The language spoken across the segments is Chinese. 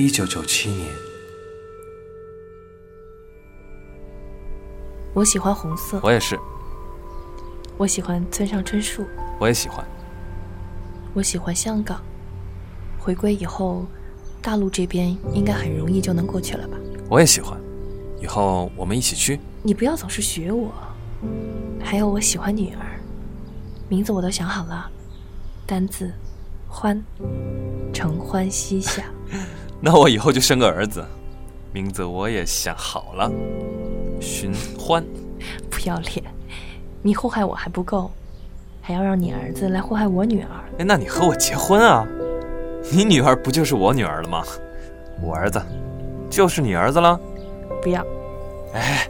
一九九七年，我喜欢红色，我也是，我喜欢村上春树，我也喜欢。我喜欢香港。回归以后，大陆这边应该很容易就能过去了吧？我也喜欢，以后我们一起去。你不要总是学我。还有，我喜欢女儿，名字我都想好了，单字欢，承欢膝下。那我以后就生个儿子，名字我也想好了，寻欢。不要脸！你祸害我还不够，还要让你儿子来祸害我女儿。哎，那你和我结婚啊？你女儿不就是我女儿了吗？我儿子就是你儿子了？不要！哎，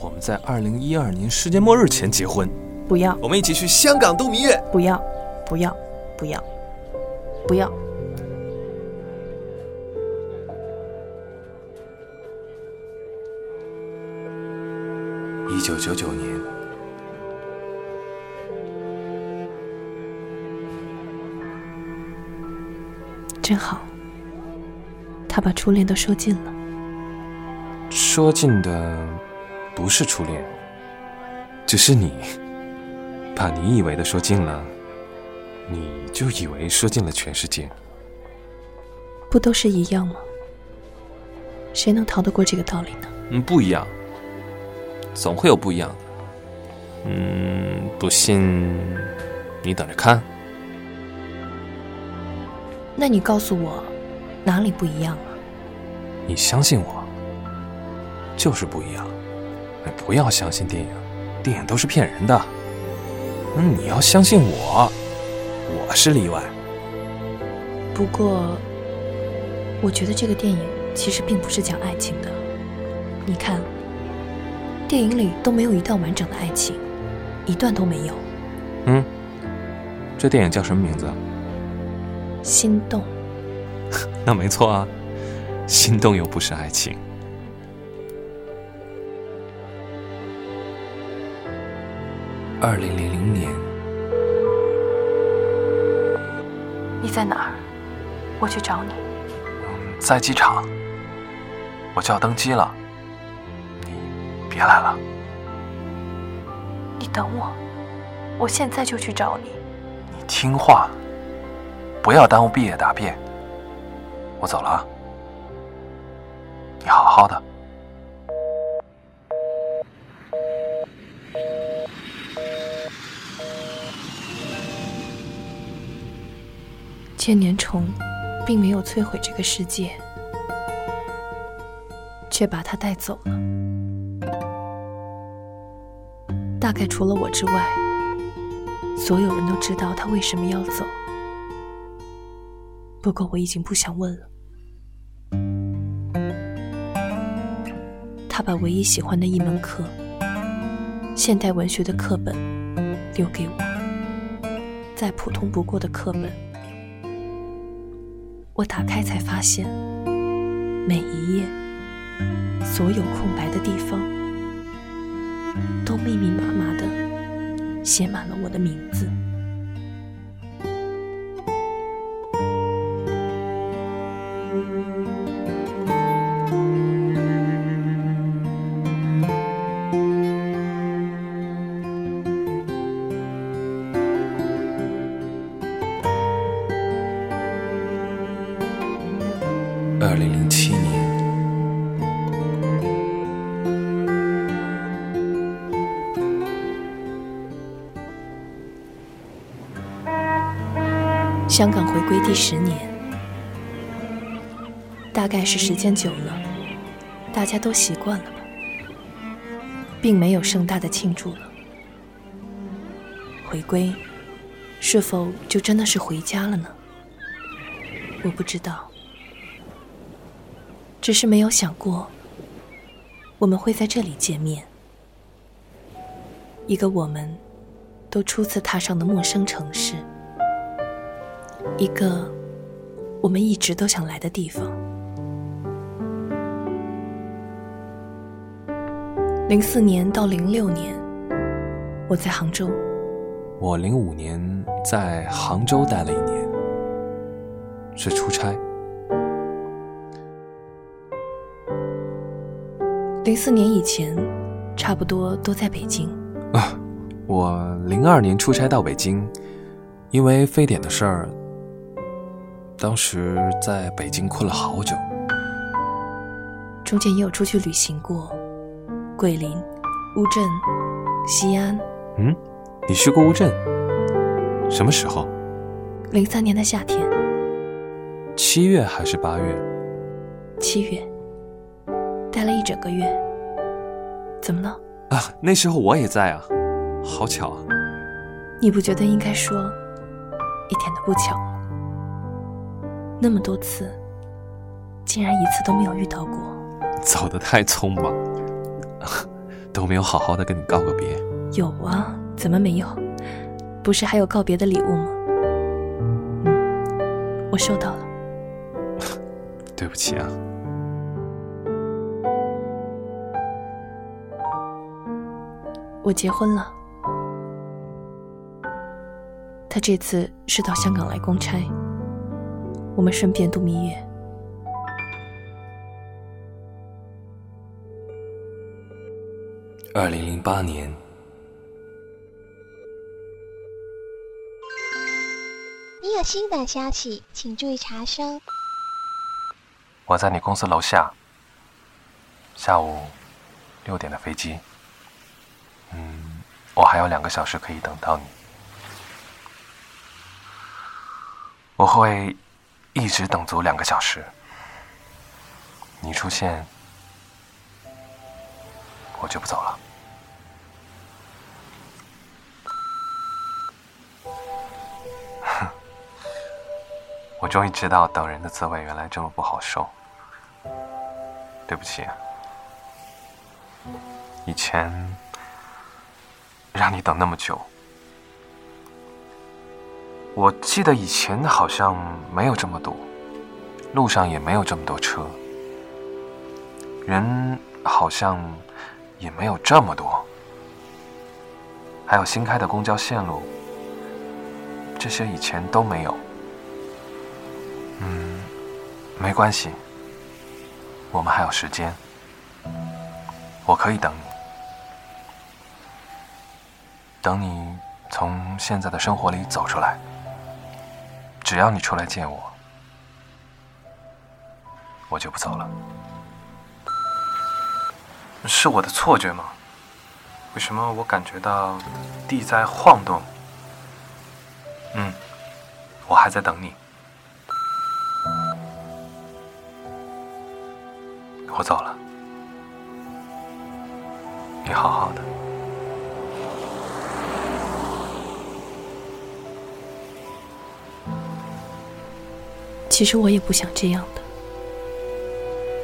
我们在二零一二年世界末日前结婚。不要！我们一起去香港度蜜月。不要！不要！不要！不要！一九九九年，真好。他把初恋都说尽了。说尽的不是初恋，只是你。把你以为的说尽了，你就以为说尽了全世界。不都是一样吗？谁能逃得过这个道理呢？嗯，不一样。总会有不一样的。嗯，不信，你等着看。那你告诉我，哪里不一样啊？你相信我，就是不一样。哎，不要相信电影，电影都是骗人的。嗯，你要相信我，我是例外。不过，我觉得这个电影其实并不是讲爱情的。你看，电影里都没有一段完整的爱情，一段都没有。嗯，这电影叫什么名字？心动。那没错啊，心动又不是爱情。二零零零年，你在哪儿？我去找你。嗯，在机场，我就要登机了。你别来了。你等我，我现在就去找你。你听话，不要耽误毕业答辩。我走了啊，你好好的。千年虫并没有摧毁这个世界，却把它带走了。大概除了我之外，所有人都知道他为什么要走。不过我已经不想问了。他把唯一喜欢的一门课——现代文学的课本留给我，再普通不过的课本。我打开才发现，每一页，所有空白的地方，都密密麻麻的写满了我的名字。香港回归第十年，大概是时间久了，大家都习惯了吧，并没有盛大的庆祝了。回归，是否就真的是回家了呢？我不知道，只是没有想过，我们会在这里见面，一个我们都初次踏上的陌生城市。一个我们一直都想来的地方。零四年到零六年我在杭州。我零五年在杭州待了一年是出差。零四年以前差不多都在北京。啊我零二年出差到北京因为非典的事儿当时在北京困了好久。中间也有出去旅行过，桂林、乌镇、西安。嗯，你去过乌镇？什么时候？零三年的夏天。七月还是八月？七月。待了一整个月。怎么了？啊，那时候我也在啊，好巧啊。你不觉得应该说，一点都不巧？那么多次，竟然一次都没有遇到过。走得太匆忙，都没有好好的跟你告个别。有啊，怎么没有？不是还有告别的礼物吗？嗯，我收到了。对不起啊。我结婚了。他这次是到香港来公差，我们顺便度蜜月。二零零八年，你有新的消息，请注意查收。我在你公司楼下，下午六点的飞机。嗯，我还有两个小时可以等到你。我会一直等足两个小时。你出现，我就不走了。哼我终于知道等人的滋味原来这么不好受。对不起，以前让你等那么久。我记得以前好像没有这么堵，路上也没有这么多车，人好像也没有这么多，还有新开的公交线路，这些以前都没有。嗯，没关系，我们还有时间，我可以等你，等你从现在的生活里走出来。只要你出来见我，我就不走了。是我的错觉吗？为什么我感觉到地在晃动？嗯，我还在等你。我走了，你好好的。其实我也不想这样的，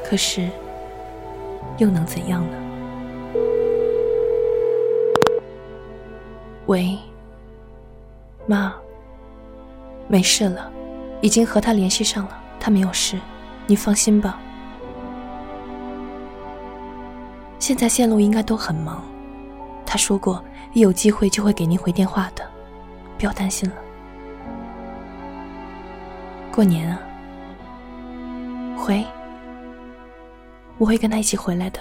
可是又能怎样呢？喂，妈，没事了，已经和他联系上了，他没有事，你放心吧。现在线路应该都很忙，他说过一有机会就会给您回电话的，不要担心了。过年啊，回，我会跟他一起回来的。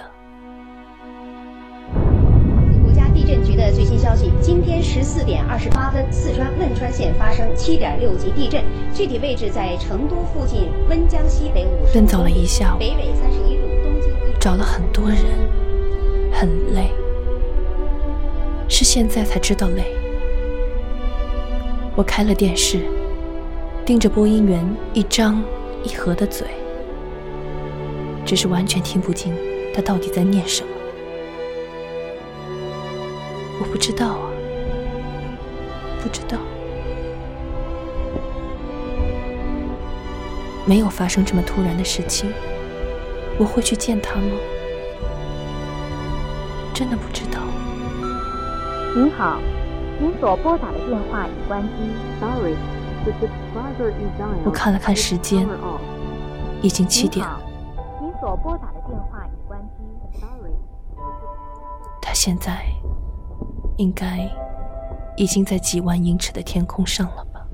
国家地震局的最新消息：今天十四点二十八分，四川汶川县发生七点六级地震，具体位置在成都附近温江西北五十奔走了一下午，北纬三十一度，东经一。找了很多人，很累，是现在才知道累。我开了电视。盯着播音员一张一合的嘴，只是完全听不清他到底在念什么。我不知道啊，不知道，没有发生这么突然的事情，我会去见他吗？真的不知道。您好，您所拨打的电话已关机。Sorry。我看了看时间，已经七点了。他现在应该已经在几万英尺的天空上了吧？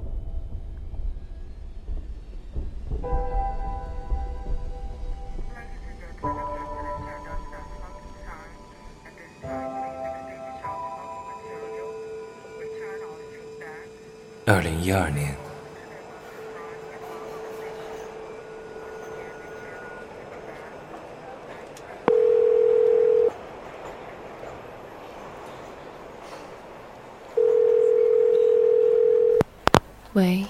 二零一二年。喂，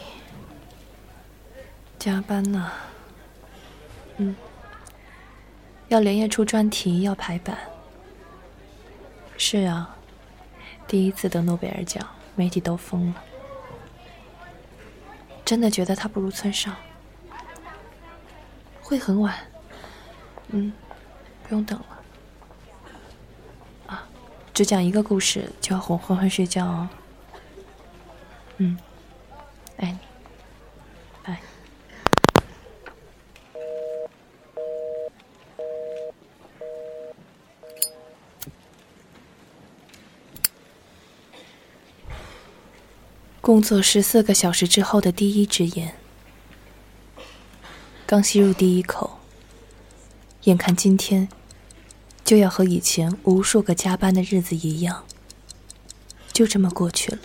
加班呢？嗯，要连夜出专题，要排版。是啊，第一次得诺贝尔奖，媒体都疯了。真的觉得他不如村上。会很晚。嗯，不用等了。啊，只讲一个故事就要哄昏昏睡觉哦。嗯。工作十四个小时之后的第一支烟，刚吸入第一口，眼看今天就要和以前无数个加班的日子一样，就这么过去了。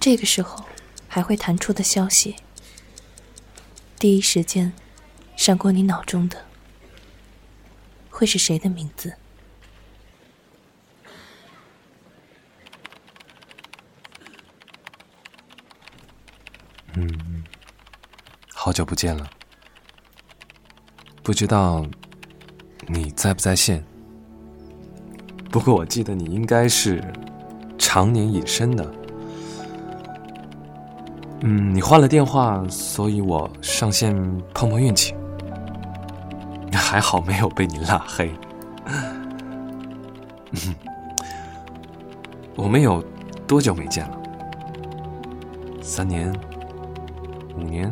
这个时候，还会弹出的消息，第一时间闪过你脑中的，会是谁的名字？嗯，好久不见了，不知道你在不在线？不过我记得你应该是常年隐身的。嗯，你换了电话，所以我上线碰碰运气。还好没有被你拉黑。我们有多久没见了？三年？五年？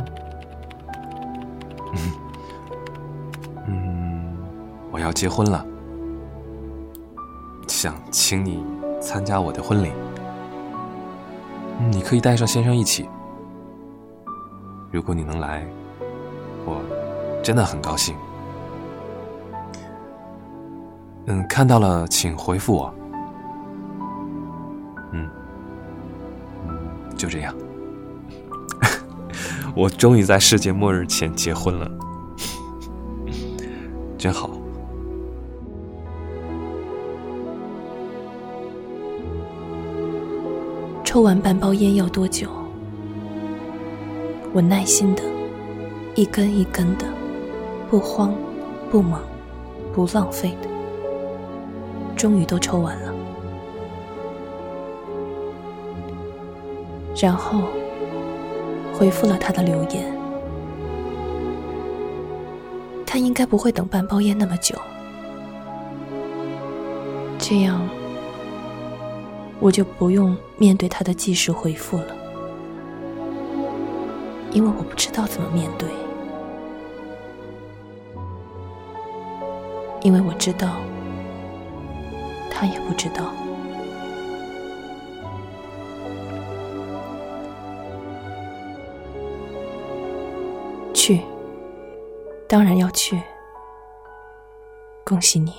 嗯，我要结婚了，想请你参加我的婚礼。你可以带上先生一起。如果你能来，我真的很高兴。嗯，看到了，请回复我。嗯，嗯，就这样。我终于在世界末日前结婚了，真好。抽完半包烟要多久？我耐心的，一根一根的，不慌不忙，不浪费的，终于都抽完了。然后回复了他的留言。他应该不会等半包烟那么久，这样我就不用面对他的即时回复了。因为我不知道怎么面对，因为我知道，他也不知道。当然要去，恭喜你。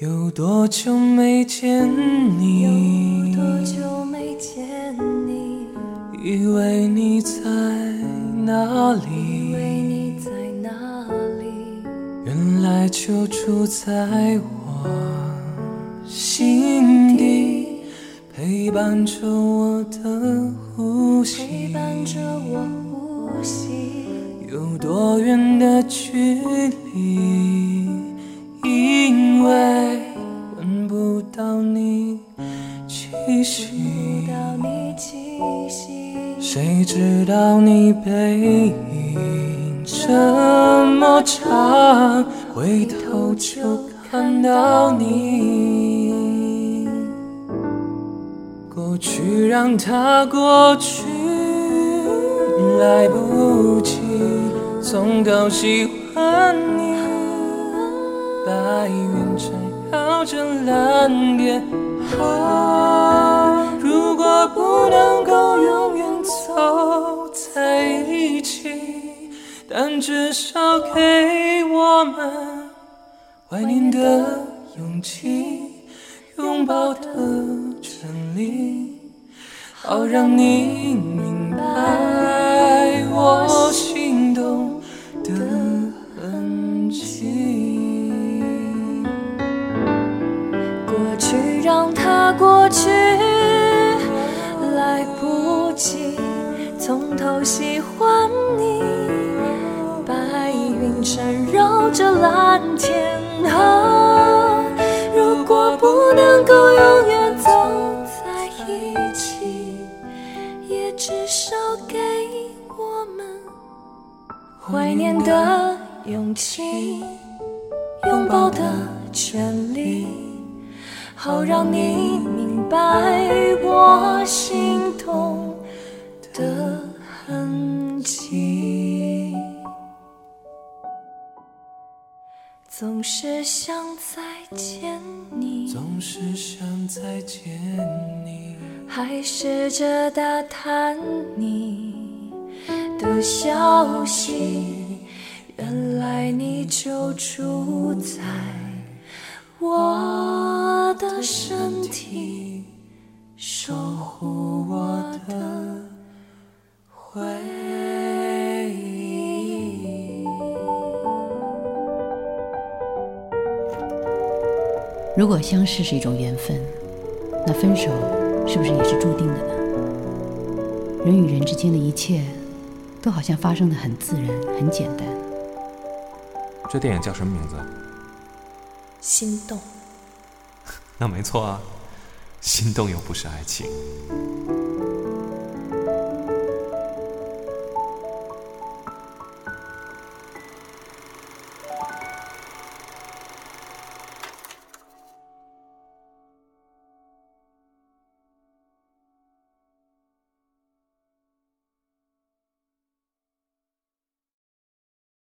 有多久没见你？有多久没见你？以为你在哪里？以为你在哪里？原来就住在我心底，陪伴着我的呼吸。陪伴着我呼吸。有多远的距离？因为闻不到你气息，谁知道你背影这么长，回头就看到你。过去让它过去，来不及，从头喜欢你。白云缠绕着蓝天，啊，如果不能够永远走在一起，但至少给。我们怀念的勇气，拥抱的权利，好让你明白我心动的痕迹。过去让它过去，来不及从头喜欢你。白云缠绕着蓝天啊，如果不能够少给我们怀念的勇气，拥抱的权利。好让你明白我心痛的痕迹。总是想再见你，总是想再见你，还试着打探你的消息。原来你就住在我的身体，守护我的回忆。如果相识是一种缘分，那分手是不是也是注定的呢？人与人之间的一切，都好像发生的很自然、很简单。这电影叫什么名字？心动。那没错啊，心动又不是爱情。